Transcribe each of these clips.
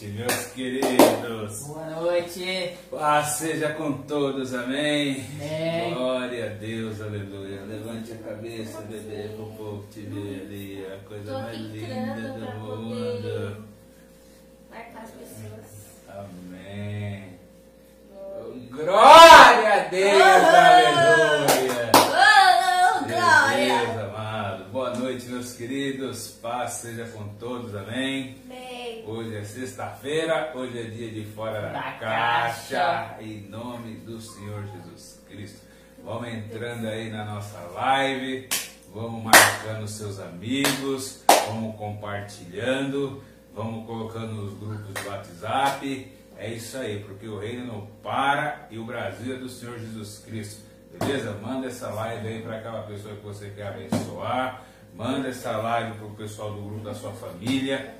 noite, meus queridos. Boa noite. Paz seja com todos, amém? Amém. Glória a Deus, aleluia. Levante a cabeça, bebê, para o povo te ver ali. A coisa Tô mais linda do mundo. marcar as pessoas. Amém. Glória a Deus, aleluia. Queridos. Paz seja com todos, amém? Amém. Hoje é sexta-feira, hoje é dia de fora da, Da caixa, caixa. em nome do Senhor Jesus Cristo. Vamos entrando aí na nossa live, vamos marcando seus amigos, vamos compartilhando, vamos colocando nos grupos do WhatsApp. É isso aí, porque o reino não para e o Brasil é do Senhor Jesus Cristo. Beleza? Manda essa live aí para aquela pessoa que você quer abençoar. Manda essa live para o pessoal do grupo da sua família.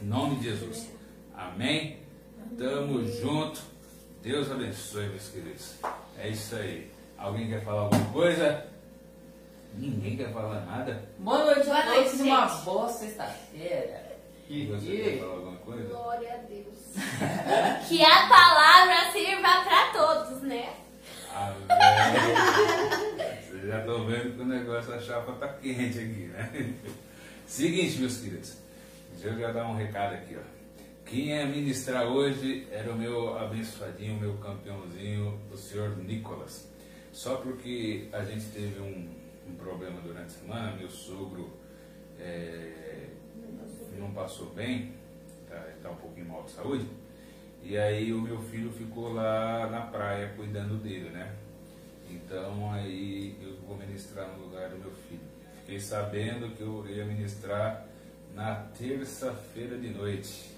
Em nome de Jesus. Amém? Tamo junto. Deus abençoe, meus queridos. É isso aí. Alguém quer falar alguma coisa? Ninguém quer falar nada? Boa noite Boa noite, Uma boa sexta-feira. Você quer falar alguma coisa? Glória a Deus. que a palavra sirva para todos, né? Amém. Já estão vendo que o negócio, a chapa tá quente aqui, né? Seguinte, meus queridos. Deixa eu já dar um recado aqui, ó. Quem ia ministrar hoje era o meu abençoadinho, meu campeãozinho, o senhor Nicolas. Só porque a gente teve um, um problema durante a semana, meu sogro é, não passou bem, tá, ele tá um pouquinho mal de saúde. E aí o meu filho ficou lá na praia cuidando dele, né? Então aí eu vou ministrar no lugar do meu filho. Fiquei sabendo que eu ia ministrar na terça-feira de noite.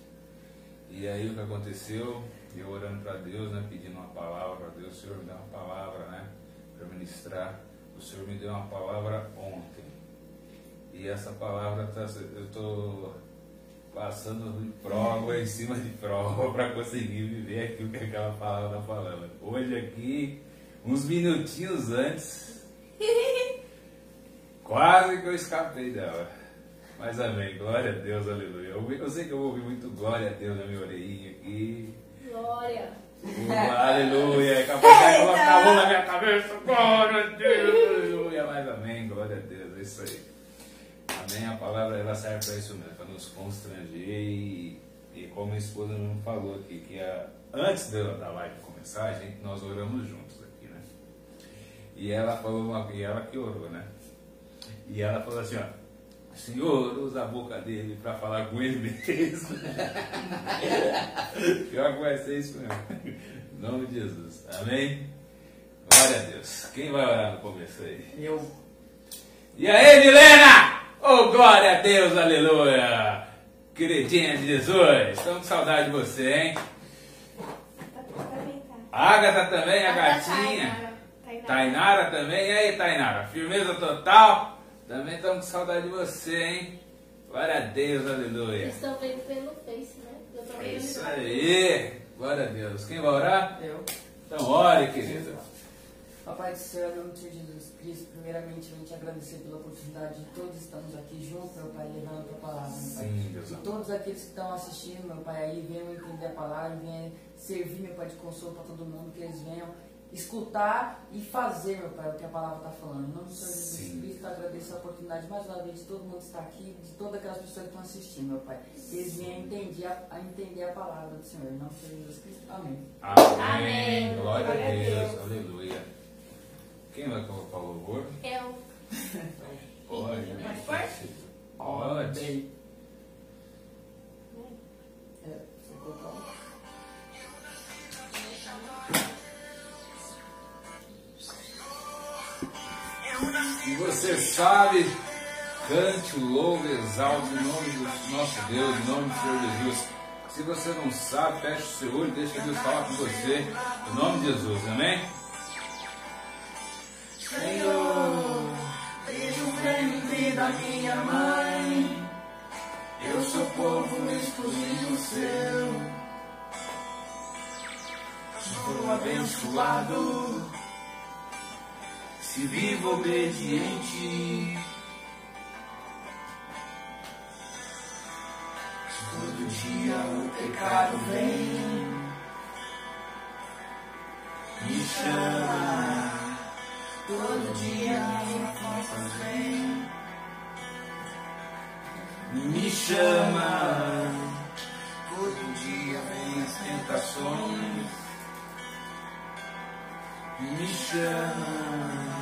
E aí o que aconteceu? Eu orando para Deus, né? Pedindo uma palavra para Deus, o Senhor me dá uma palavra, né? Para ministrar. O Senhor me deu uma palavra ontem. E essa palavra tá, eu estou passando prova em cima de prova para conseguir viver aquilo que aquela palavra está falando. Hoje aqui, uns minutinhos antes, quase que eu escapei dela. Mas amém, glória a Deus, aleluia. Eu, eu sei que eu vou ouvir muito glória a Deus na minha orelhinha aqui. Glória. Uh, aleluia, é capaz de colocar a mão na minha cabeça, glória a Deus, aleluia. Mas amém, glória a Deus, é isso aí. Amém, a palavra ela serve para isso mesmo, para nos constranger e, e como a esposa me falou aqui, que a, antes da, live começar, a gente, nós oramos juntos? E ela falou uma, e ela que orou, né? E ela falou assim, ó, Senhor, usa a boca dele para falar com ele mesmo. Pior que vai ser isso mesmo. Em nome de Jesus. Amém? Glória a Deus. Quem vai orar no começo aí? Eu. E aí, Milena? Oh, glória a Deus, aleluia! Queridinha de Jesus, estamos com saudade de você, hein? A Agatha também, a gatinha. Tainara também. E aí, Tainara? Firmeza total? Também estamos com saudade de você, hein? Glória a Deus, aleluia. Estão vendo pelo Face, né? Eu tô É isso aí. Glória a Deus. Quem vai orar? Eu. Então, ore, querido. Papai do Senhor, em nome de Jesus Cristo, primeiramente eu vou te agradecer pela oportunidade de todos estamos aqui juntos, meu Pai, levando a tua palavra, meu Pai. Sim, Deus E amado. todos aqueles que estão assistindo, meu Pai, aí venham entender a palavra, venham servir, meu Pai, de consolo para todo mundo, que eles venham escutar e fazer, meu Pai, o que a palavra está falando. Em nome do Senhor Jesus. Cristo, agradeço a oportunidade mais uma vez de todo mundo estar aqui, de todas aquelas pessoas que estão assistindo, meu Pai. Que eles venham entender a, a entender a palavra do Senhor. Em nome do Senhor Jesus Cristo. Amém. Amém. Amém. Glória a Glória a Deus. Deus. Aleluia. Quem vai colocar o louvor? Eu. Pode. Pode pôr? Pode. Bem. É, você colocou? Você sabe, cante, louve, exalte o nome do nosso Deus, em nome do Senhor Jesus. Se você não sabe, feche o seu olho, deixa Deus falar com você, em nome de Jesus, amém? Senhor, vejo o ventre da minha mãe. Eu sou povo exclusivo seu. Sou abençoado. Se vivo obediente. Todo dia o pecado vem, me chama. Todo dia minha força vem, me chama. Todo dia vem as tentações, me chama.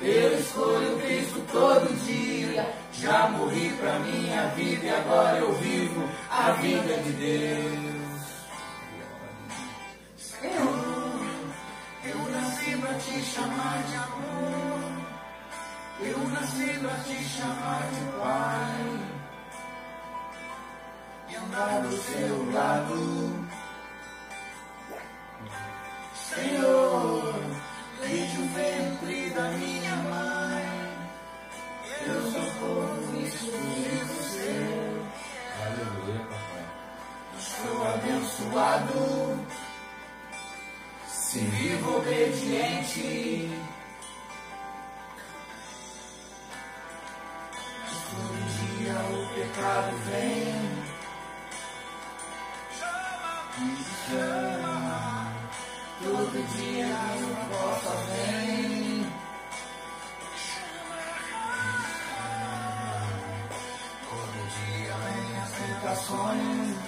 eu escolho Cristo todo dia. Já morri pra minha vida e agora eu vivo a vida de Deus. Senhor, eu nasci pra te chamar de amor. Eu nasci pra te chamar de Pai. E andar do seu lado. Abençoado, se vivo obediente. Todo dia o pecado vem, me chama. Todo dia a porta vem. Todo dia vem as tentações.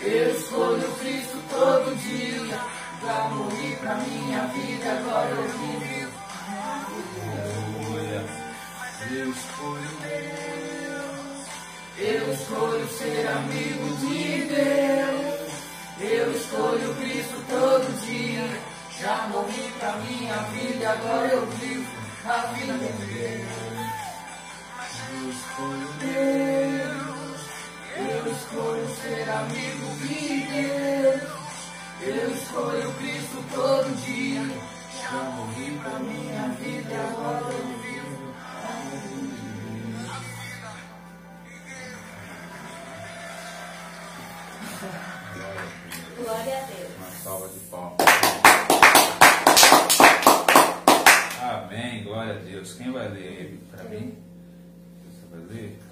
Eu escolho Cristo todo dia. Já morri pra minha vida, agora eu vivo. Aleluia. Eu escolho Deus. Eu escolho ser amigo de Deus. Eu escolho Cristo todo dia. Já morri pra minha vida, agora eu vivo a vida de Deus. Eu escolho Deus. Eu escolho ser amigo de Deus. Eu escolho Cristo todo dia. Já morri pra minha vida, agora eu vivo. Glória a Deus. Uma salva de palmas. Amém, glória a Deus. Quem vai ler ele para mim? Você vai ler?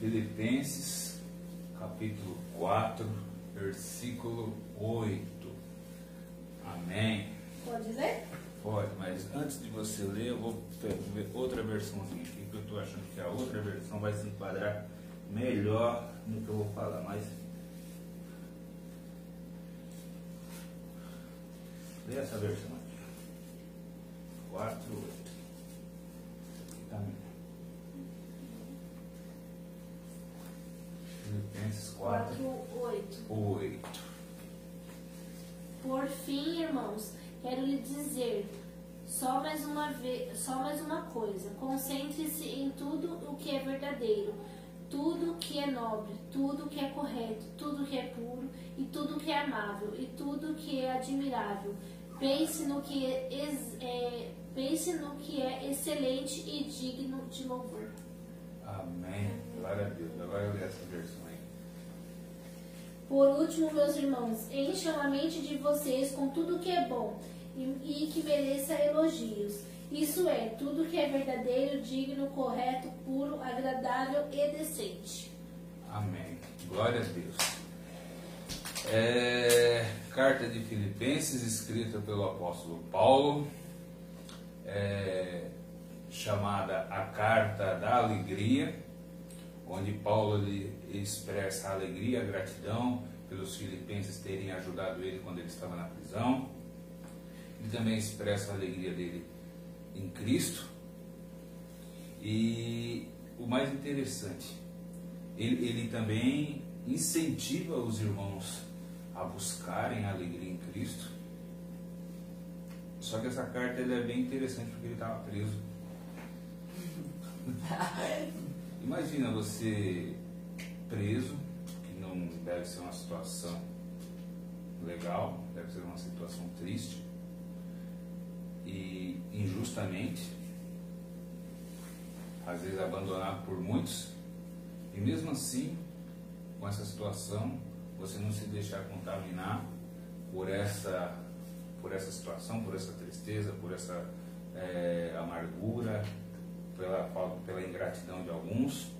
Filipenses, capítulo 4, versículo 8. Amém. Pode ler? Pode, mas antes de você ler, eu vou ver outra versãozinha aqui, que eu estou achando que a outra versão vai se enquadrar melhor no que eu vou falar. Mas. Lê essa versão aqui. 4, 8. Aqui tá mesmo. Filipenses 4, 4, 8. 8. Por fim, irmãos, quero lhe dizer só mais uma vez, só mais uma coisa. Concentre-se em tudo o que é verdadeiro, tudo que é nobre, tudo que é correto, tudo que é puro e tudo que é amável e tudo que é admirável. Pense no que é, é- pense no que é excelente e digno de louvor. Amém. Glória a Deus. Agora eu leio essa versão. Por último, meus irmãos, encham a mente de vocês com tudo que é bom e, e que mereça elogios. Isso é, tudo que é verdadeiro, digno, correto, puro, agradável e decente. Amém. Glória a Deus. É, carta de Filipenses, escrita pelo apóstolo Paulo, é, chamada A Carta da Alegria, onde Paulo ele expressa a alegria, a gratidão pelos filipenses terem ajudado ele quando ele estava na prisão. Ele também expressa a alegria dele em Cristo. E o mais interessante, ele, ele também incentiva os irmãos a buscarem a alegria em Cristo. Só que essa carta é bem interessante porque ele estava preso. Imagina você preso, que não deve ser uma situação legal, deve ser uma situação triste e injustamente, às vezes abandonado por muitos, e mesmo assim, com essa situação, você não se deixar contaminar por essa, por essa situação, por essa tristeza, por essa é, amargura, pela, pela ingratidão de alguns,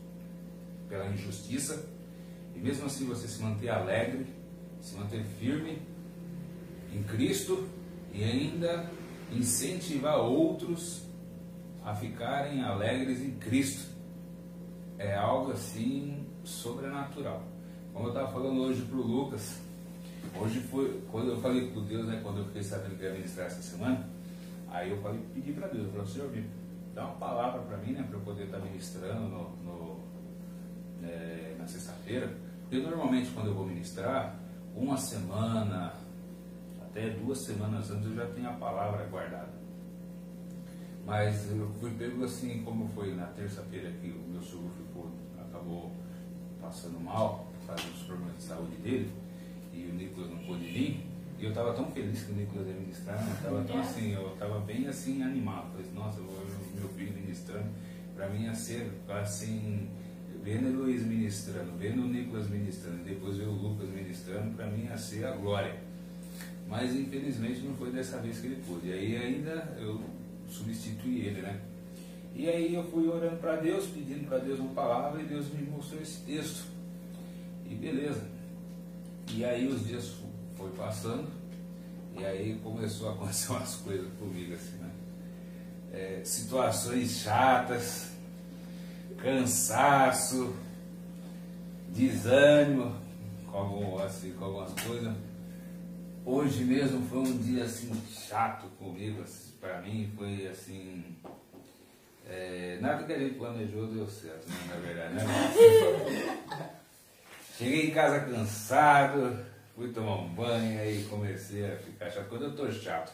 pela injustiça, e mesmo assim você se manter alegre, se manter firme em Cristo e ainda incentivar outros a ficarem alegres em Cristo. É algo assim sobrenatural. Como eu estava falando hoje para o Lucas, hoje foi, quando eu falei com Deus, né, quando eu fiquei sabendo que ia ministrar essa semana, aí eu falei, pedi para Deus, eu falei, Senhor, me dá uma palavra para mim, né, para eu poder estar tá ministrando no, no é, na sexta-feira. Porque normalmente quando eu vou ministrar, uma semana, até duas semanas antes eu já tenho a palavra guardada. Mas eu fui pego assim, como foi na terça-feira que o meu sogro ficou, acabou passando mal, fazendo os problemas de saúde dele, e o Nicolas não pôde vir, e eu estava tão feliz que o Nicolas ia ministrar, eu estava tão assim, eu estava bem assim animado. Falei, nossa, eu vou meu filho ministrando, para mim ia ser assim, vendo o Luiz ministrando, vendo o Nicolas ministrando, depois ver o Lucas ministrando, para mim ia ser a glória. Mas infelizmente não foi dessa vez que ele pôde. E aí ainda eu substituí ele, né? E aí eu fui orando para Deus, pedindo para Deus uma palavra, e Deus me mostrou esse texto. E beleza. E aí os dias foi passando, e aí começou a acontecer umas coisas comigo assim, né? É, situações chatas, cansaço, desânimo com, assim, com algumas coisas. Hoje mesmo foi um dia assim chato comigo, assim, para mim foi assim. É, nada que a gente planejou deu certo, né, na verdade, né? Cheguei em casa cansado, fui tomar um banho, aí comecei a ficar chato. Quando eu tô chato,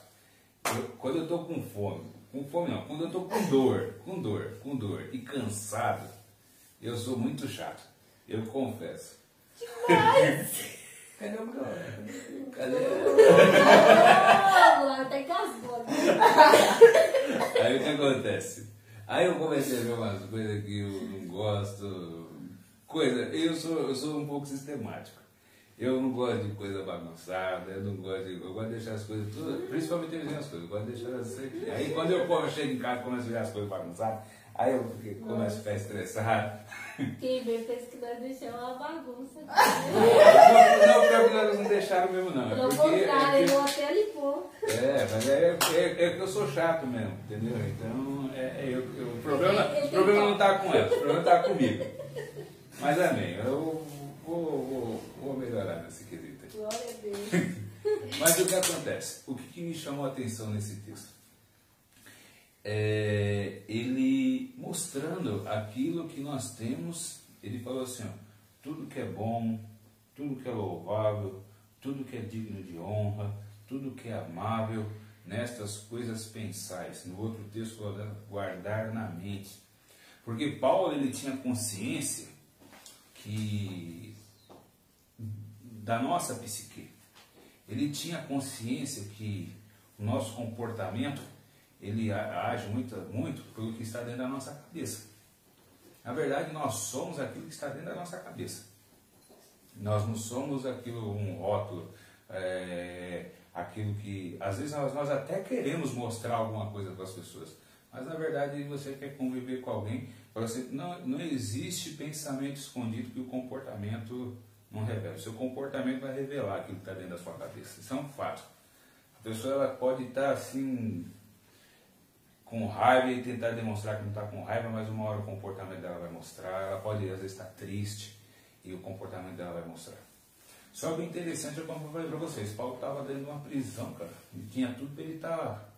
eu, quando eu tô com fome, com fome não, quando eu tô com dor, com dor, com dor e cansado, eu sou muito chato. Eu confesso. Demais! Cadê o meu? Cadê? Oh, até casou. Aí o que acontece? Aí eu comecei a ver umas coisas que eu não gosto. Coisa, eu sou, eu sou um pouco sistemático. Eu não gosto de coisa bagunçada, eu não gosto de. Eu gosto de deixar as coisas tudo, principalmente as coisas, eu gosto de deixar elas assim. Aí quando eu chego em casa e começo a ver as coisas bagunçadas, aí eu começo a ficar estressado. Quem vê pensa que nós deixamos uma bagunça. Não, não, pior que não deixaram mesmo, não. É Pelo porque. contrário, É, que- até limpou. é, mas é, é, é que eu sou chato mesmo, entendeu? Então, é, é eu, eu- o problema, o problema não está com ela, o problema está comigo. Mas amém, eu vou, vou, vou melhorar nesse quesito. Glória a Deus. Mas o que acontece? O que, que me chamou a atenção nesse texto? É, ele mostrando aquilo que nós temos, ele falou assim: ó, tudo que é bom, tudo que é louvável, tudo que é digno de honra, tudo que é amável, nestas coisas pensais. No outro texto, guardar na mente. Porque Paulo ele tinha consciência que da nossa psique. Ele tinha consciência que o nosso comportamento ele age muito, muito pelo que está dentro da nossa cabeça. Na verdade, nós somos aquilo que está dentro da nossa cabeça. Nós não somos aquilo, um rótulo, é, aquilo que. Às vezes nós, nós até queremos mostrar alguma coisa para as pessoas, mas na verdade você quer conviver com alguém, assim, não, não existe pensamento escondido que o comportamento não revela. Seu comportamento vai revelar aquilo que está dentro da sua cabeça. Isso é um fato. A pessoa ela pode estar assim com raiva e tentar demonstrar que não está com raiva, mas uma hora o comportamento dela vai mostrar. Ela pode às vezes estar triste e o comportamento dela vai mostrar. Só que o interessante é como eu falei para vocês, Paulo estava dentro de uma prisão, cara. E tinha tudo para ele estar tá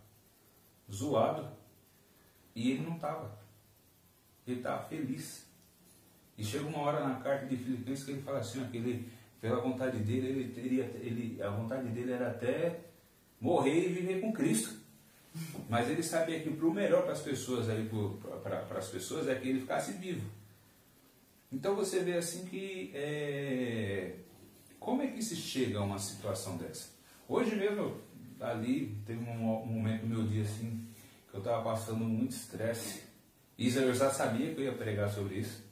zoado. E ele não estava. Ele estava feliz. E chega uma hora na carta de Filipenses que ele fala assim, ó, ele, pela vontade dele, ele teria, ele, a vontade dele era até morrer e viver com Cristo. Mas ele sabia que para o melhor para as pessoas aí, para as pessoas, é que ele ficasse vivo. Então você vê assim que é, como é que se chega a uma situação dessa? Hoje mesmo, ali, teve um, um momento no meu dia assim, que eu estava passando muito estresse. E eu já sabia que eu ia pregar sobre isso.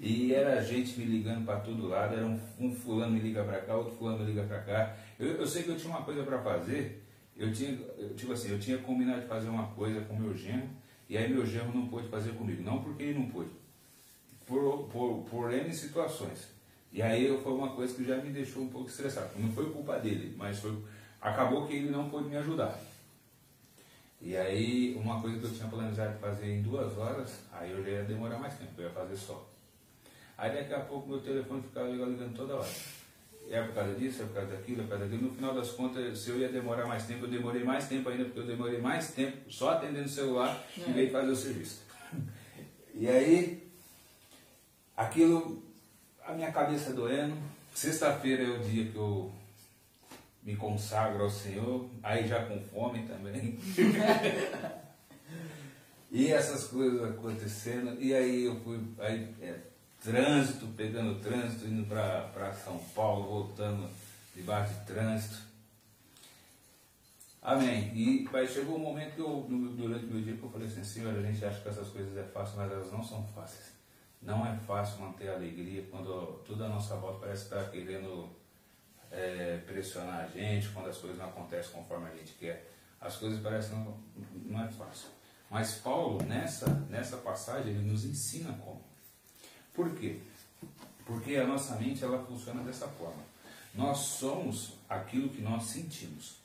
E era gente me ligando para todo lado, era um, um, fulano me liga para cá, outro fulano me liga para cá. Eu, eu, sei que eu tinha uma coisa para fazer, eu tinha, eu, tipo assim, eu tinha combinado de fazer uma coisa com meu genro, e aí meu genro não pôde fazer comigo. Não porque ele não pôde, por, por, por N situações. E aí foi uma coisa que já me deixou um pouco estressado. Não foi culpa dele, mas foi, acabou que ele não pôde me ajudar. E aí, uma coisa que eu tinha planejado fazer em duas horas, aí eu já ia demorar mais tempo, eu ia fazer só. Aí daqui a pouco meu telefone ficava ligando toda hora. É por causa disso, é por causa daquilo, é por causa daquilo. No final das contas, se eu ia demorar mais tempo, eu demorei mais tempo ainda, porque eu demorei mais tempo só atendendo o celular é. vez de fazer o serviço. E aí, aquilo a minha cabeça doendo. Sexta-feira é o dia que eu me consagro ao Senhor, aí já com fome também. e essas coisas acontecendo, e aí eu fui, aí, é, trânsito, pegando trânsito, indo para São Paulo, voltando debaixo de trânsito. Amém. E aí chegou um momento que eu, durante o meu dia, que eu falei assim, Senhor, a gente acha que essas coisas é fácil, mas elas não são fáceis. Não é fácil manter a alegria quando toda a nossa volta parece estar querendo é, pressionar a gente, quando as coisas não acontecem conforme a gente quer. As coisas parecem não, não é fácil. Mas Paulo, nessa, nessa passagem, ele nos ensina como. Por quê? Porque a nossa mente ela funciona dessa forma. Nós somos aquilo que nós sentimos.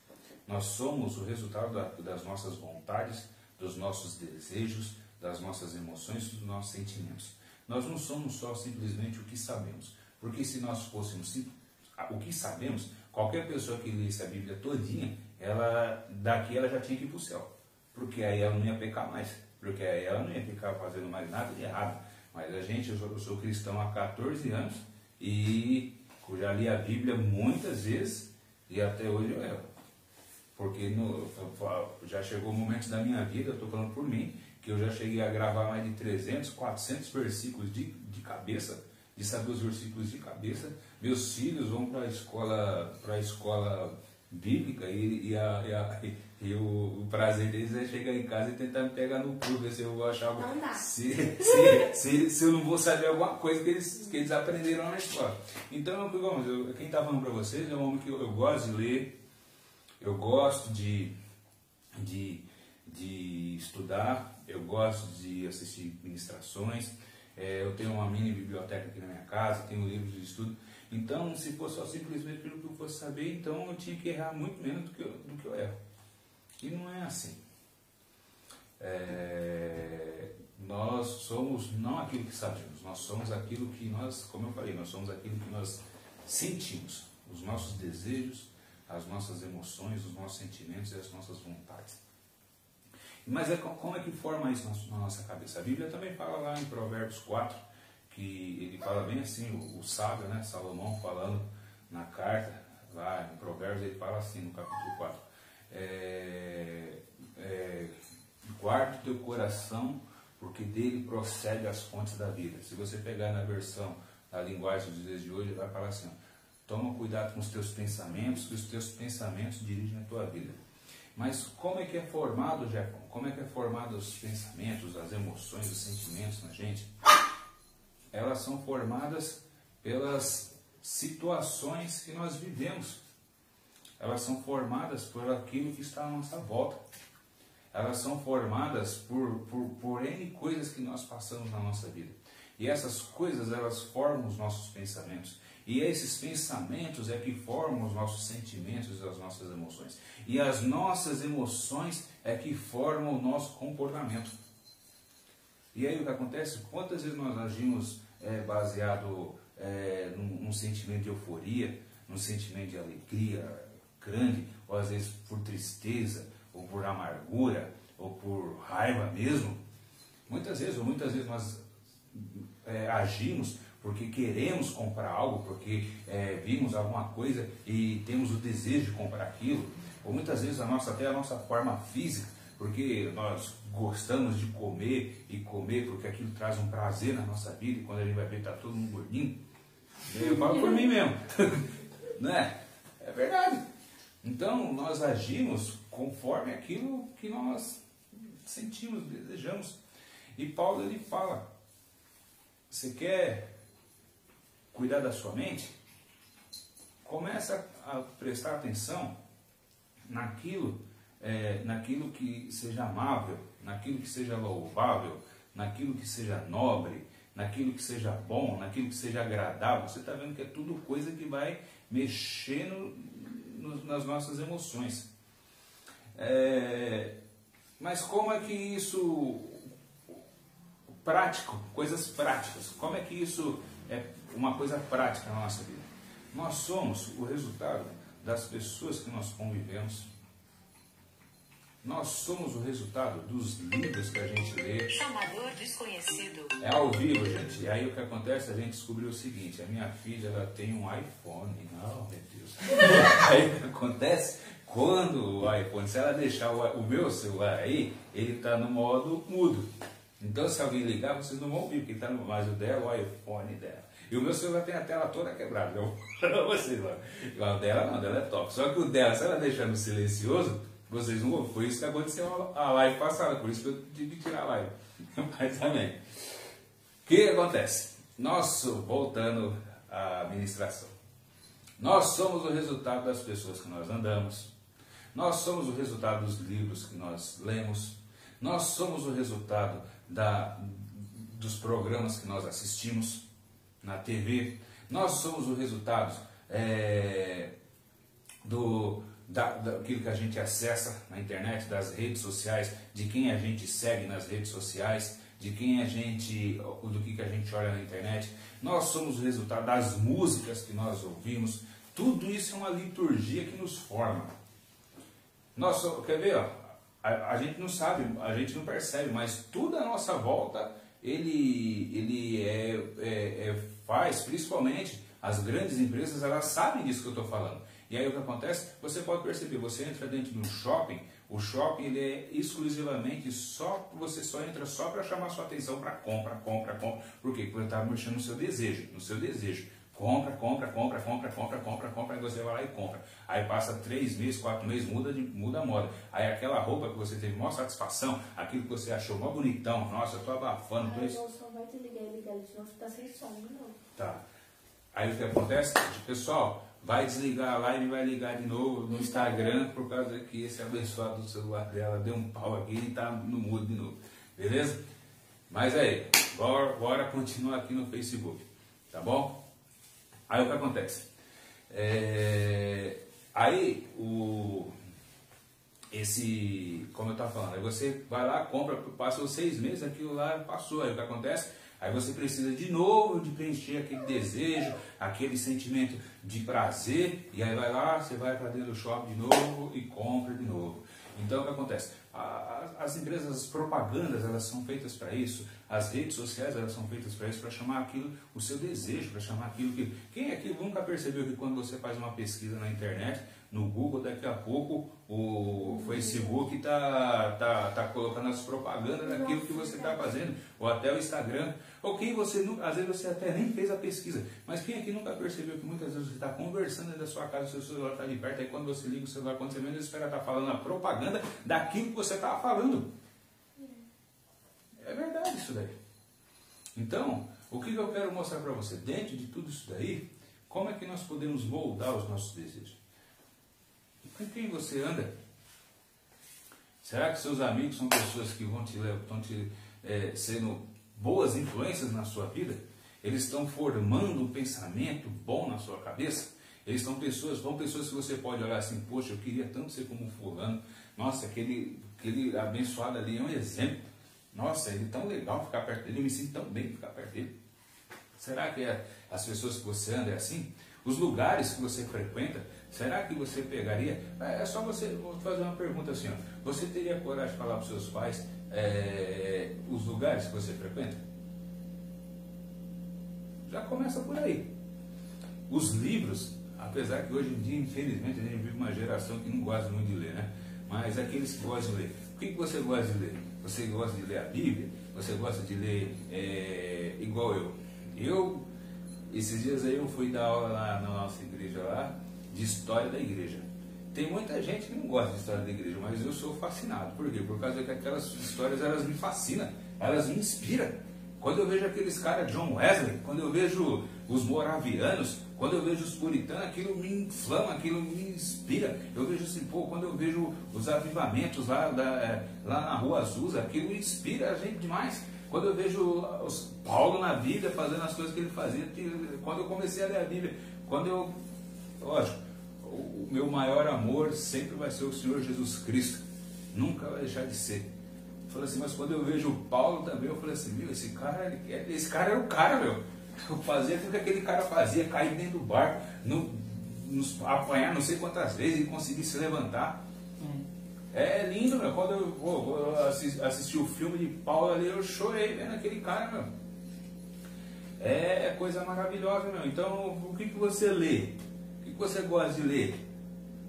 Nós somos o resultado da, das nossas vontades, dos nossos desejos, das nossas emoções, dos nossos sentimentos. Nós não somos só simplesmente o que sabemos. Porque se nós fôssemos o que sabemos, qualquer pessoa que lesse a Bíblia todinha, ela, daqui ela já tinha que ir para o céu. Porque aí ela não ia pecar mais. Porque aí ela não ia ficar fazendo mais nada de errado. Mas a gente, eu sou, eu sou cristão há 14 anos e eu já li a Bíblia muitas vezes e até hoje eu erro. Porque no, já chegou momentos da minha vida, estou falando por mim, que eu já cheguei a gravar mais de 300, 400 versículos de, de cabeça, de saber os versículos de cabeça. Meus filhos vão para a escola, para escola bíblica e, e, a, e, a, e o, o, prazer deles é chegar em casa e tentar me pegar no pulo, ver se eu vou achar algo. Se, se, se, se, eu não vou saber alguma coisa que eles, que eles aprenderam na escola. Então, vamos, eu, quem está falando para vocês é um homem que eu, eu gosto de ler, eu gosto de, de, de estudar, eu gosto de assistir ministrações, é, eu tenho uma mini biblioteca aqui na minha casa, tenho livros de estudo. Então, se fosse só simplesmente aquilo que eu fosse saber, então eu tinha que errar muito menos do que eu, do que eu erro. E não é assim. É, nós somos não aquilo que sabemos, nós somos aquilo que nós, como eu falei, nós somos aquilo que nós sentimos, os nossos desejos, as nossas emoções, os nossos sentimentos e as nossas vontades. Mas é, como é que forma isso na nossa cabeça? A Bíblia também fala lá em Provérbios 4, que ele fala bem assim, o, o sábio, né, Salomão falando na carta, lá em Provérbios, ele fala assim no capítulo 4. É, é, guarde teu coração, porque dele procede as fontes da vida. Se você pegar na versão da linguagem dos dias de hoje, vai falar assim: toma cuidado com os teus pensamentos, que os teus pensamentos dirigem a tua vida. Mas como é que é formado, Jefferson? Como é que é formado os pensamentos, as emoções, os sentimentos na gente? Elas são formadas pelas situações que nós vivemos. Elas são formadas por aquilo que está à nossa volta. Elas são formadas por, por, por N coisas que nós passamos na nossa vida. E essas coisas, elas formam os nossos pensamentos. E esses pensamentos é que formam os nossos sentimentos e as nossas emoções. E as nossas emoções é que formam o nosso comportamento. E aí o que acontece? Quantas vezes nós agimos é, baseado é, num, num sentimento de euforia, num sentimento de alegria grande, ou às vezes por tristeza, ou por amargura, ou por raiva mesmo? Muitas vezes, ou muitas vezes nós é, agimos porque queremos comprar algo, porque é, vimos alguma coisa e temos o desejo de comprar aquilo, ou muitas vezes a nossa, até a nossa forma física, porque nós gostamos de comer e comer porque aquilo traz um prazer na nossa vida e quando a gente vai ver está todo mundo gordinho. Eu falo por mim mesmo. né? É verdade. Então nós agimos conforme aquilo que nós sentimos, desejamos. E Paulo ele fala: você quer cuidar da sua mente? Começa a prestar atenção naquilo, é, naquilo que seja amável, naquilo que seja louvável, naquilo que seja nobre, naquilo que seja bom, naquilo que seja agradável. Você está vendo que é tudo coisa que vai mexendo no, nas nossas emoções. É, mas como é que isso prático, coisas práticas. Como é que isso é uma coisa prática na nossa vida? Nós somos o resultado das pessoas que nós convivemos. Nós somos o resultado dos livros que a gente lê. Chamador desconhecido. É ao vivo, gente. E aí o que acontece? A gente descobriu o seguinte: a minha filha ela tem um iPhone. Não, meu Deus. aí o que acontece? Quando o iPhone, se ela deixar o, o meu celular aí, ele está no modo mudo. Então, se alguém ligar, vocês não vão ouvir, porque está no mais o dela, o iPhone dela. E o meu celular tem a tela toda quebrada. Eu vou vocês lá. O dela não, dela é top. Só que o dela, se ela deixar no silencioso, vocês não vão. Foi isso que aconteceu a live passada, por isso que eu tive que tirar a live. Mas também. O que acontece? Nós, voltando à administração, nós somos o resultado das pessoas que nós andamos, nós somos o resultado dos livros que nós lemos, nós somos o resultado da, dos programas que nós assistimos na TV. Nós somos o resultado é, do, da, daquilo que a gente acessa na internet, das redes sociais, de quem a gente segue nas redes sociais, de quem a gente, do que, que a gente olha na internet. Nós somos o resultado das músicas que nós ouvimos. Tudo isso é uma liturgia que nos forma. Nós, quer ver? Ó, a, a, gente não sabe, a gente não percebe, mas tudo à nossa volta ele, ele é, é, é, faz, principalmente as grandes empresas, elas sabem disso que eu estou falando. E aí o que acontece? Você pode perceber, você entra dentro de um shopping, o shopping ele é exclusivamente só, você só entra só para chamar sua atenção para compra, compra, compra. Por quê? Porque está mexendo no seu desejo, no seu desejo. Compra, compra, compra, compra, compra, compra, compra, e você vai lá e compra. Aí passa três meses, quatro meses, muda, de, muda a moda. Aí aquela roupa que você teve maior satisfação, aquilo que você achou mó bonitão, nossa, eu tô abafando, tô isso. só vai te ligar e ligar de novo, tá sem som novo. Tá. Aí o que acontece? Pessoal, vai desligar a live e vai ligar de novo no Instagram, por causa que esse abençoado do celular dela deu um pau aqui e tá no mudo de novo. Beleza? Mas aí, bora, bora continuar aqui no Facebook. Tá bom? Aí o que acontece? É, aí o esse, como eu estava falando, aí você vai lá, compra, passou seis meses, aquilo lá passou. Aí o que acontece? Aí você precisa de novo de preencher aquele desejo, aquele sentimento de prazer, e aí vai lá, você vai para dentro do shopping de novo e compra de novo. Então o que acontece? As empresas, as propagandas, elas são feitas para isso. As redes sociais, elas são feitas para isso, para chamar aquilo, o seu desejo, para chamar aquilo que... Quem aqui nunca percebeu que quando você faz uma pesquisa na internet, no Google, daqui a pouco o Facebook está tá, tá colocando as propagandas daquilo que você está fazendo, ou até o Instagram, ou quem você, às vezes você até nem fez a pesquisa, mas quem aqui nunca percebeu que muitas vezes você está conversando dentro da sua casa, seu celular está de perto, aí quando você liga o celular, quando você menos espera, está falando a propaganda daquilo que você estava falando. É verdade isso daí. Então, o que eu quero mostrar para você? Dentro de tudo isso daí, como é que nós podemos moldar os nossos desejos? Com quem você anda? Será que seus amigos são pessoas que vão te, estão te é, sendo boas influências na sua vida? Eles estão formando um pensamento bom na sua cabeça? Eles estão pessoas, são pessoas que você pode olhar assim, poxa, eu queria tanto ser como fulano. Nossa, aquele, aquele abençoado ali é um exemplo. Nossa, ele é tão legal ficar perto dele, eu me sinto tão bem ficar perto dele. Será que é, as pessoas que você anda é assim? Os lugares que você frequenta, será que você pegaria? É, é só você, vou fazer uma pergunta assim, ó. você teria coragem de falar para os seus pais é, os lugares que você frequenta? Já começa por aí. Os livros, apesar que hoje em dia, infelizmente, a gente vive uma geração que não gosta muito de ler, né? Mas aqueles que gostam de ler, o que, você gosta de ler? Você gosta de ler a Bíblia? Você gosta de ler é, igual eu? Eu, esses dias aí eu fui dar aula lá na nossa igreja lá, de história da igreja. Tem muita gente que não gosta de história da igreja, mas eu sou fascinado. Por quê? Por causa que aquelas histórias elas me fascinam, elas me inspiram. Quando eu vejo aqueles caras, John Wesley, quando eu vejo os moravianos, quando eu vejo os puritanos, aquilo me inflama, aquilo me inspira. Eu vejo assim, pô, quando eu vejo os avivamentos lá, da, é, lá na Rua Azusa, aquilo inspira a gente demais. Quando eu vejo os Paulo na Bíblia fazendo as coisas que ele fazia, quando eu comecei a ler a Bíblia, quando eu, lógico, o meu maior amor sempre vai ser o Senhor Jesus Cristo, nunca vai deixar de ser. Eu falei assim, mas quando eu vejo o Paulo também, eu falei assim, meu, esse cara, esse cara é o cara, meu. Eu fazia tudo que aquele cara fazia, cair dentro do barco, no, nos, apanhar não sei quantas vezes e conseguir se levantar. É, é lindo, meu. Quando eu, pô, eu assisti, assisti, o filme de Paulo ali, eu chorei vendo aquele cara, meu. É, é coisa maravilhosa, meu. Então, o que, que você lê? Você gosta de ler?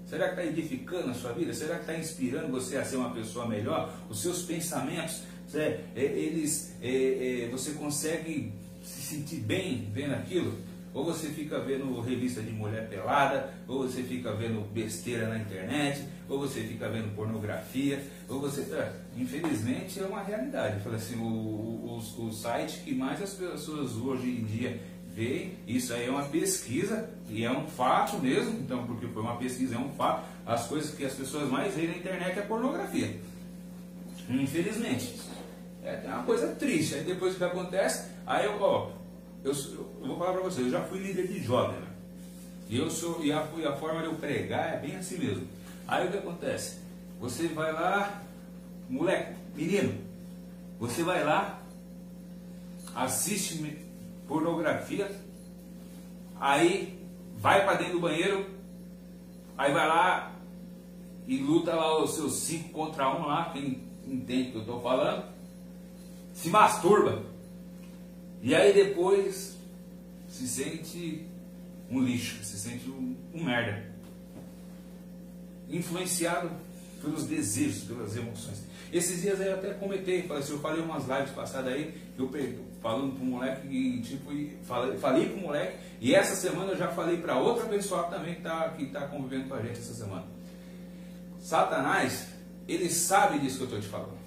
Será que está edificando a sua vida? Será que está inspirando você a ser uma pessoa melhor? Os seus pensamentos, é, eles, é, é, você consegue se sentir bem vendo aquilo? Ou você fica vendo revista de mulher pelada, ou você fica vendo besteira na internet, ou você fica vendo pornografia, ou você. É, infelizmente é uma realidade. Fala assim, o, o, o, site que mais as pessoas hoje em dia veem, isso aí é uma pesquisa, e é um fato mesmo, então, porque foi uma pesquisa, é um fato. As coisas que as pessoas mais veem na internet é pornografia. Infelizmente. É uma coisa triste. Aí depois o que acontece, aí eu, ó, eu, eu vou falar para você, eu já fui líder de jovem, né? E eu sou, e a, e a forma de eu pregar é bem assim mesmo. Aí o que acontece? Você vai lá, moleque, menino, você vai lá, assiste pornografia, aí vai para dentro do banheiro, aí vai lá e luta lá os seus cinco contra um lá, quem entende o que eu estou falando, se masturba. E aí depois se sente um lixo, se sente um, um merda. Influenciado pelos desejos, pelas emoções. Esses dias aí eu até comentei, falei assim, eu falei umas lives passadas aí, eu falando pro moleque e tipo, falei, falei pro moleque, e essa semana eu já falei para outra pessoa também que está que tá convivendo com a gente essa semana. Satanás, ele sabe disso que eu estou te falando.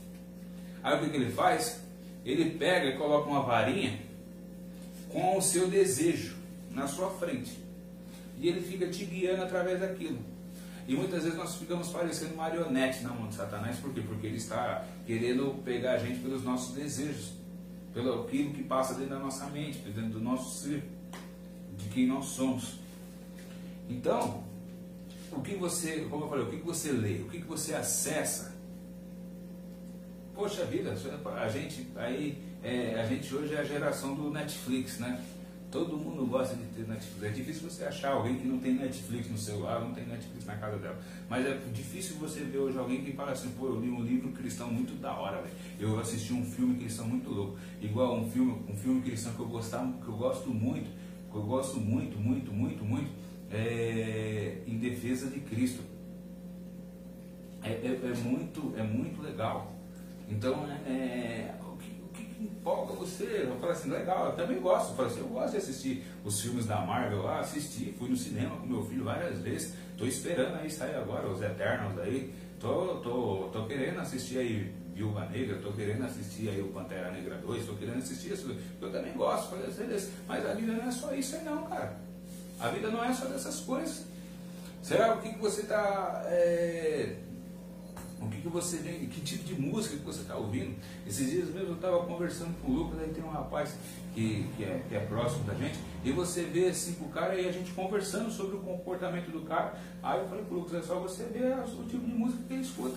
Aí o que, que ele faz? ele pega e coloca uma varinha com o seu desejo na sua frente. E ele fica te guiando através daquilo. E muitas vezes nós ficamos parecendo marionete na mão de Satanás, por quê? Porque ele está querendo pegar a gente pelos nossos desejos, pelo aquilo que passa dentro da nossa mente, dentro do nosso ser, de quem nós somos. Então, o que você, como eu falei, o que você lê, o que você acessa, poxa vida, a gente aí, é, a gente hoje é a geração do Netflix, né? Todo mundo gosta de ter Netflix. É difícil você achar alguém que não tem Netflix no celular, não tem Netflix na casa dela. Mas é difícil você ver hoje alguém que fala assim, pô, eu li um livro cristão muito da hora, velho. Eu assisti um filme cristão muito louco. Igual um filme, um filme cristão que eu gostava, que eu gosto muito, que eu gosto muito, muito, muito, muito, é Em Defesa de Cristo. É, é, é muito, é muito legal. Então, é, que, que empolga você? Eu falo assim, legal, eu também gosto. Eu falo assim, eu gosto de assistir os filmes da Marvel lá, assisti, fui no cinema com meu filho várias vezes. Estou esperando aí sair agora os Eternos aí. Tô, tô, tô querendo assistir aí Viúva Negra, estou querendo assistir aí o Pantera Negra 2, estou querendo assistir isso. Eu também gosto fazer isso. Mas a vida não é só isso aí não, cara. A vida não é só dessas coisas. Será o que, que você está é, O que, que você vem, que tipo de música que você está ouvindo? Esses dias mesmo eu estava conversando com o Lucas, aí tem um rapaz que, que, é, que é próximo da gente, e você vê assim com o cara e a gente conversando sobre o comportamento do cara. Aí eu falei pro Lucas, é só você ver o tipo de música que ele escuta.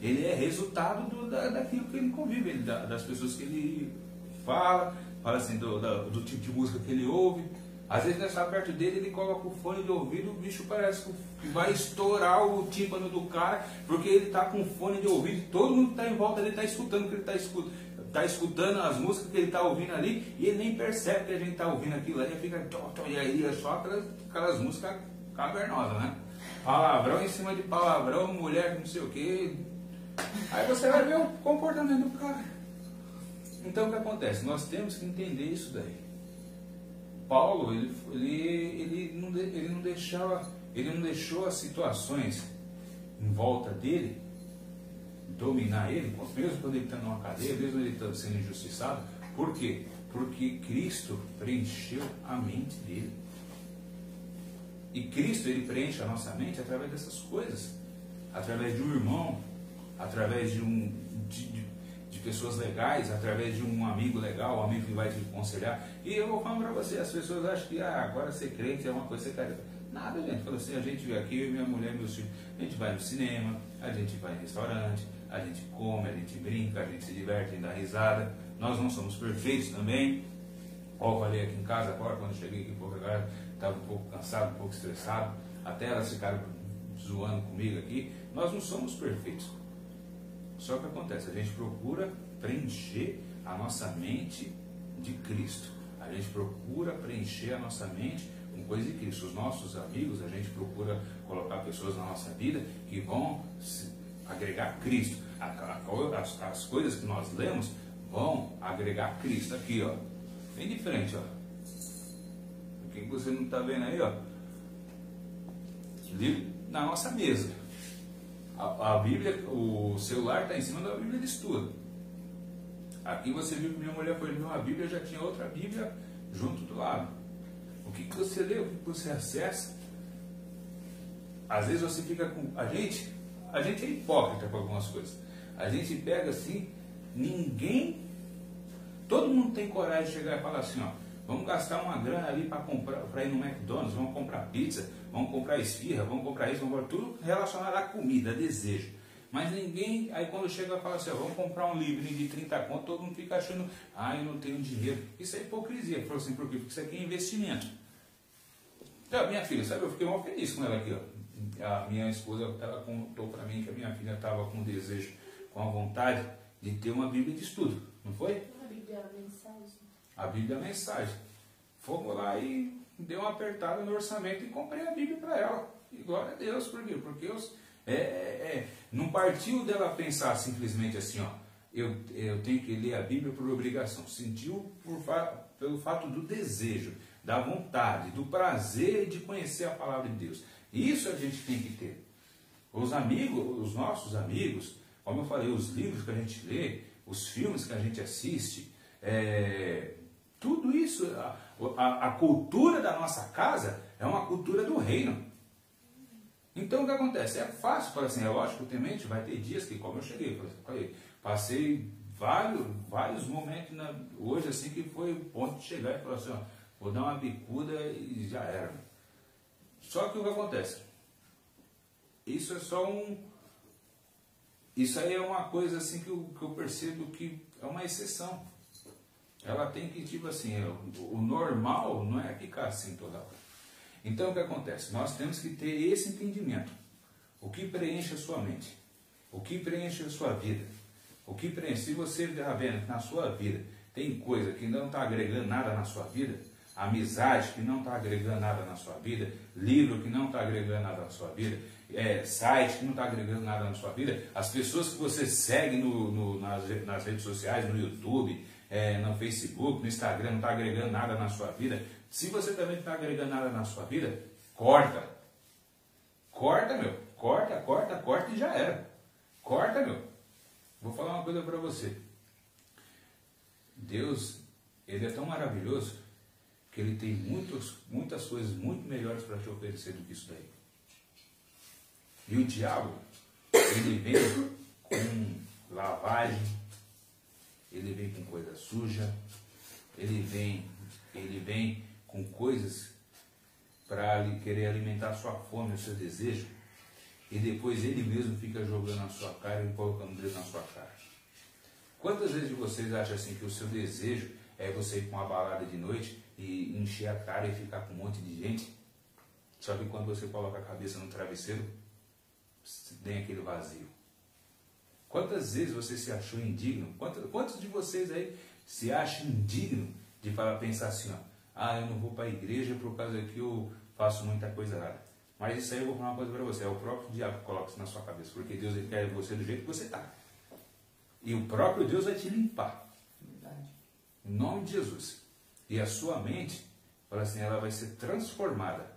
Ele é resultado do, da, daquilo que ele convive, ele, da, das pessoas que ele fala, fala assim, do, da, do tipo de música que ele ouve. Às vezes, nessa perto dele, ele coloca o fone de ouvido, o bicho parece que vai estourar o tímpano do cara, porque ele está com fone de ouvido, todo mundo que está em volta dele está escutando que ele está escutando, tá escutando as músicas que ele está ouvindo ali, e ele nem percebe que a gente está ouvindo aquilo ali, fica, e aí é só aquelas, aquelas músicas cavernosas, né? Palavrão em cima de palavrão, mulher não sei o que. Aí você vai ver o comportamento do cara. Então o que acontece? Nós temos que entender isso daí. Paulo, ele, ele, ele, não, ele, não deixava, ele não deixou as situações em volta dele dominar ele, mesmo quando ele está numa cadeia, mesmo ele está sendo injustiçado. Por quê? Porque Cristo preencheu a mente dele. E Cristo, ele preenche a nossa mente através dessas coisas. Através de um irmão, através de um, de, de, pessoas legais, através de um amigo legal, um amigo que vai te aconselhar. E eu vou falar para você, as pessoas acham que ah, agora ser crente é uma coisa secreta. Nada, gente. Falou assim, a gente vem aqui, minha mulher, meus filhos, a gente vai no cinema, a gente vai em restaurante, a gente come, a gente brinca, a gente se diverte, a gente dá risada. Nós não somos perfeitos também. Ó, falei aqui em casa agora, quando cheguei aqui, pouco agora, estava um pouco cansado, um pouco estressado. Até elas ficaram zoando comigo aqui. Nós não somos perfeitos. Só que acontece, a gente procura preencher a nossa mente de Cristo. A gente procura preencher a nossa mente com coisa de Cristo. Os nossos amigos, a gente procura colocar pessoas na nossa vida que vão agregar Cristo. As, as coisas que nós lemos vão agregar Cristo. Aqui, ó. Bem diferente, ó. O que você não está vendo aí, ó? Livro na nossa mesa. A, a Bíblia, o celular está em cima da Bíblia de estudo. Aqui você viu que minha mulher foi ler uma Bíblia, já tinha outra Bíblia junto do lado. O que, que você lê, o que, que você acessa? Às vezes você fica com. A gente, a gente é hipócrita com algumas coisas. A gente pega assim, ninguém. Todo mundo tem coragem de chegar e falar assim, ó, vamos gastar uma grana ali para comprar, para ir no McDonald's, vamos comprar pizza, vamos comprar esfirra, vamos comprar isso, vamos comprar tudo relacionado à comida, a desejo. Mas ninguém, aí quando chega e fala assim, ó, vamos comprar um livro de 30 conto, todo mundo fica achando, ah, eu não tenho dinheiro. Isso é hipocrisia. Falou assim, por quê? Porque isso aqui é investimento. Então, minha filha, sabe, eu fiquei mal feliz com ela aqui, ó. A minha esposa ela contou para mim que a minha filha estava com desejo, com a vontade de ter uma Bíblia de estudo, não foi? A Bíblia é a mensagem. A Bíblia é a mensagem. Fomos lá e deu uma apertada no orçamento e comprei a Bíblia para ela. E glória a Deus, por quê? Porque eu, é, é, é, não partiu dela pensar simplesmente assim, ó, eu, eu tenho que ler a Bíblia por obrigação. Sentiu por, pelo fato do desejo, da vontade, do prazer de conhecer a palavra de Deus. Isso a gente tem que ter. Os amigos, os nossos amigos, como eu falei, os livros que a gente lê, os filmes que a gente assiste, é, tudo isso, a, a, cultura da nossa casa é uma cultura do reino. Então o que acontece? É fácil, para assim, é lógico, temente, vai ter dias que, como eu cheguei, falei, passei vários, vários momentos na, hoje assim que foi o ponto de chegar e falar assim, ó, vou dar uma bicuda e já era. Só que o que acontece? Isso é só um. Isso aí é uma coisa assim que eu, que eu percebo que é uma exceção. Ela tem que, tipo assim, o, o normal não é ficar assim toda hora. Então o que acontece? Nós temos que ter esse entendimento. O que preenche a sua mente? O que preenche a sua vida? O que preenche? Se você está vendo na sua vida tem coisa que não está agregando nada na sua vida, amizade que não está agregando nada na sua vida, livro que não está agregando nada na sua vida, é, site que não está agregando nada na sua vida, as pessoas que você segue no, no, nas, nas redes sociais, no YouTube, é, no Facebook, no Instagram, não está agregando nada na sua vida. Se você também não está agregando nada na sua vida, corta. Corta, meu. Corta, corta, corta e já era. Corta, meu. Vou falar uma coisa para você. Deus, Ele é tão maravilhoso que Ele tem muitos, muitas coisas muito melhores para te oferecer do que isso daí. E o diabo, ele vem com lavagem, ele vem com coisa suja, ele vem, ele vem com coisas para querer alimentar a sua fome, o seu desejo, e depois ele mesmo fica jogando na sua cara e colocando dedo na sua cara. Quantas vezes vocês acham assim que o seu desejo é você ir para uma balada de noite e encher a cara e ficar com um monte de gente? Só que quando você coloca a cabeça no travesseiro, tem aquele vazio. Quantas vezes você se achou indigno? Quantos, quantos de vocês aí se acham indigno de falar, pensar assim, ó, ah, eu não vou para a igreja por causa que eu faço muita coisa errada. Mas isso aí eu vou falar uma coisa para você, é o próprio diabo que coloca isso na sua cabeça, porque Deus ele quer você do jeito que você está. E o próprio Deus vai te limpar. Verdade. Em nome de Jesus. E a sua mente, fala assim, ela vai ser transformada.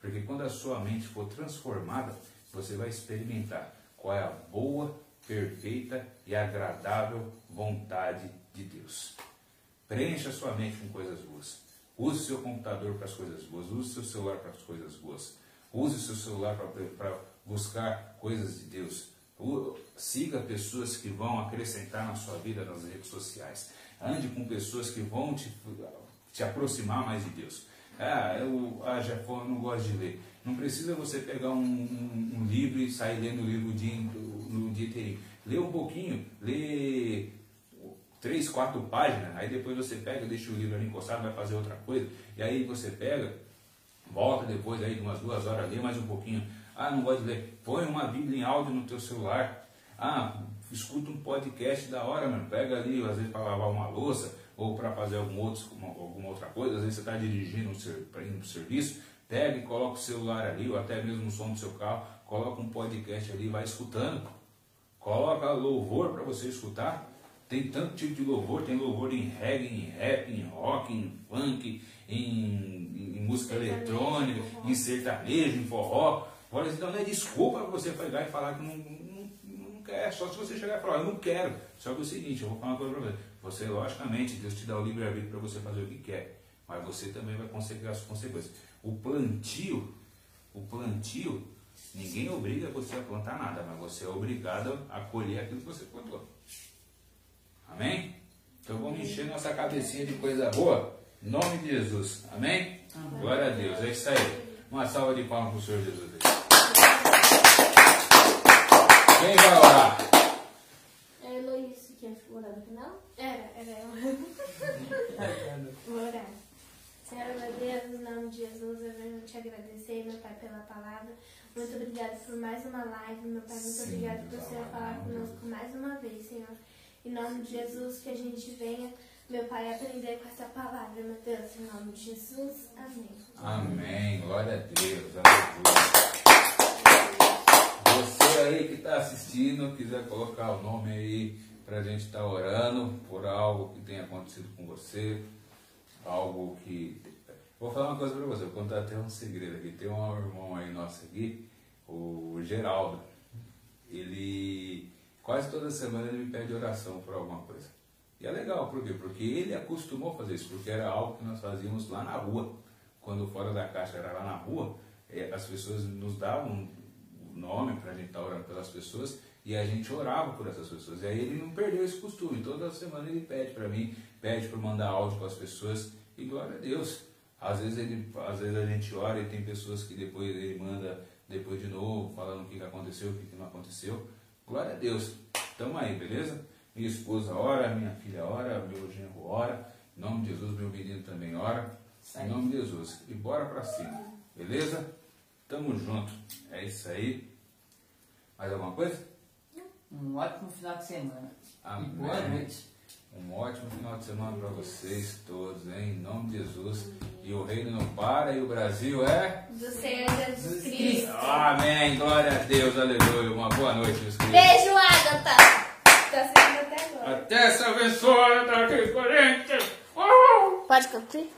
Porque quando a sua mente for transformada, você vai experimentar qual é a boa, perfeita e agradável vontade de Deus. Preencha sua mente com coisas boas. Use seu computador para as coisas boas. Use seu celular para as coisas boas. Use seu celular para buscar coisas de Deus. Siga pessoas que vão acrescentar na sua vida nas redes sociais. Ande com pessoas que vão te, te aproximar mais de Deus. Ah, eu ah, já não gosto de ler. Não precisa você pegar um, um- um livro e sair lendo o livro o dia, no dia inteirinho. Lê um pouquinho, lê três, quatro páginas, aí depois você pega, deixa o livro ali encostado, vai fazer outra coisa, e aí você pega, volta depois aí de umas duas horas, lê mais um pouquinho. Ah, não gosto de ler. Põe uma Bíblia em áudio no teu celular. Ah, escuta um podcast da hora, mano. Pega ali, às vezes, para lavar uma louça ou para fazer algum outro, uma- alguma outra coisa. Às vezes você está dirigindo para ir para o serviço. Pega e coloca o celular ali, ou até mesmo o som do seu carro. Coloca um podcast ali e vai escutando. Coloca louvor para você escutar. Tem tanto tipo de louvor, tem louvor em reggae, em rap, em rock, em funk, em, em- música eletrônica, em sertanejo, em forró. Olha, então não é desculpa para você pegar e falar que não, não, não quer. Só se você chegar e falar, eu não quero. Só que é o seguinte, eu vou falar uma coisa para você. Você, logicamente, Deus te dá o livre-arbítrio para você fazer o que quer. Mas você também vai conseguir as consequências. O plantio, o plantio, ninguém obriga você a plantar nada, mas você é obrigado a colher aquilo que você plantou. Amém? Então vamos encher nossa cabecinha de coisa boa. Em nome de Jesus. Amém? Glória a Deus. É isso aí. Uma salva de palmas para o Senhor Jesus. Quem vai orar? É a Heloísa que ia orar no final? Era, era eu. Vou orar. Senhor, meu Deus, em nome de Jesus, eu venho te agradecer, meu Pai, pela palavra. Muito obrigado por mais uma live, meu Pai. Muito obrigado por você amado, falar conosco mais uma vez, Senhor. Em nome de Jesus, que a gente venha, meu Pai, aprender com essa palavra, meu Deus. Em nome de Jesus, amém. Amém. Glória a Deus. Aleluia. Você aí que está assistindo, quiser colocar o nome aí para a gente estar orando por algo que tenha acontecido com você, algo que. Vou falar uma coisa para você, vou contar até um segredo aqui. Tem um irmão aí nosso aqui, o Geraldo. Ele quase toda semana ele me pede oração por alguma coisa. E é legal, por quê? Porque ele acostumou fazer isso, porque era algo que nós fazíamos lá na rua. Quando fora da caixa era lá na rua, eh, as pessoas nos davam o nome para a gente estar orando pelas pessoas e a gente orava por essas pessoas. E aí ele não perdeu esse costume. Toda semana ele pede para mim, pede para mandar áudio para as pessoas e glória a Deus. Às vezes, ele, às vezes a gente ora e tem pessoas que depois ele manda depois de novo, falando o que aconteceu, o que não aconteceu. Glória a Deus. Tamo aí, beleza? Minha esposa ora, minha filha ora, meu genro ora. Em nome de Jesus, meu menino também ora. Em nome de Jesus. E bora pra cima. Beleza? Tamo junto. É isso aí. Mais alguma coisa? Um ótimo final de semana. Amém. E boa noite. Um ótimo final de semana para vocês todos, hein? Em nome de Jesus. E o reino não para e o Brasil é. Do Senhor Jesus Cristo. Amém. Glória a Deus. Aleluia. Uma boa noite, meus queridos. Beijo, Agatha. Tá assistindo até agora. Até essa abençoada aqui, Corinthians. Uhul! Pode cumprir?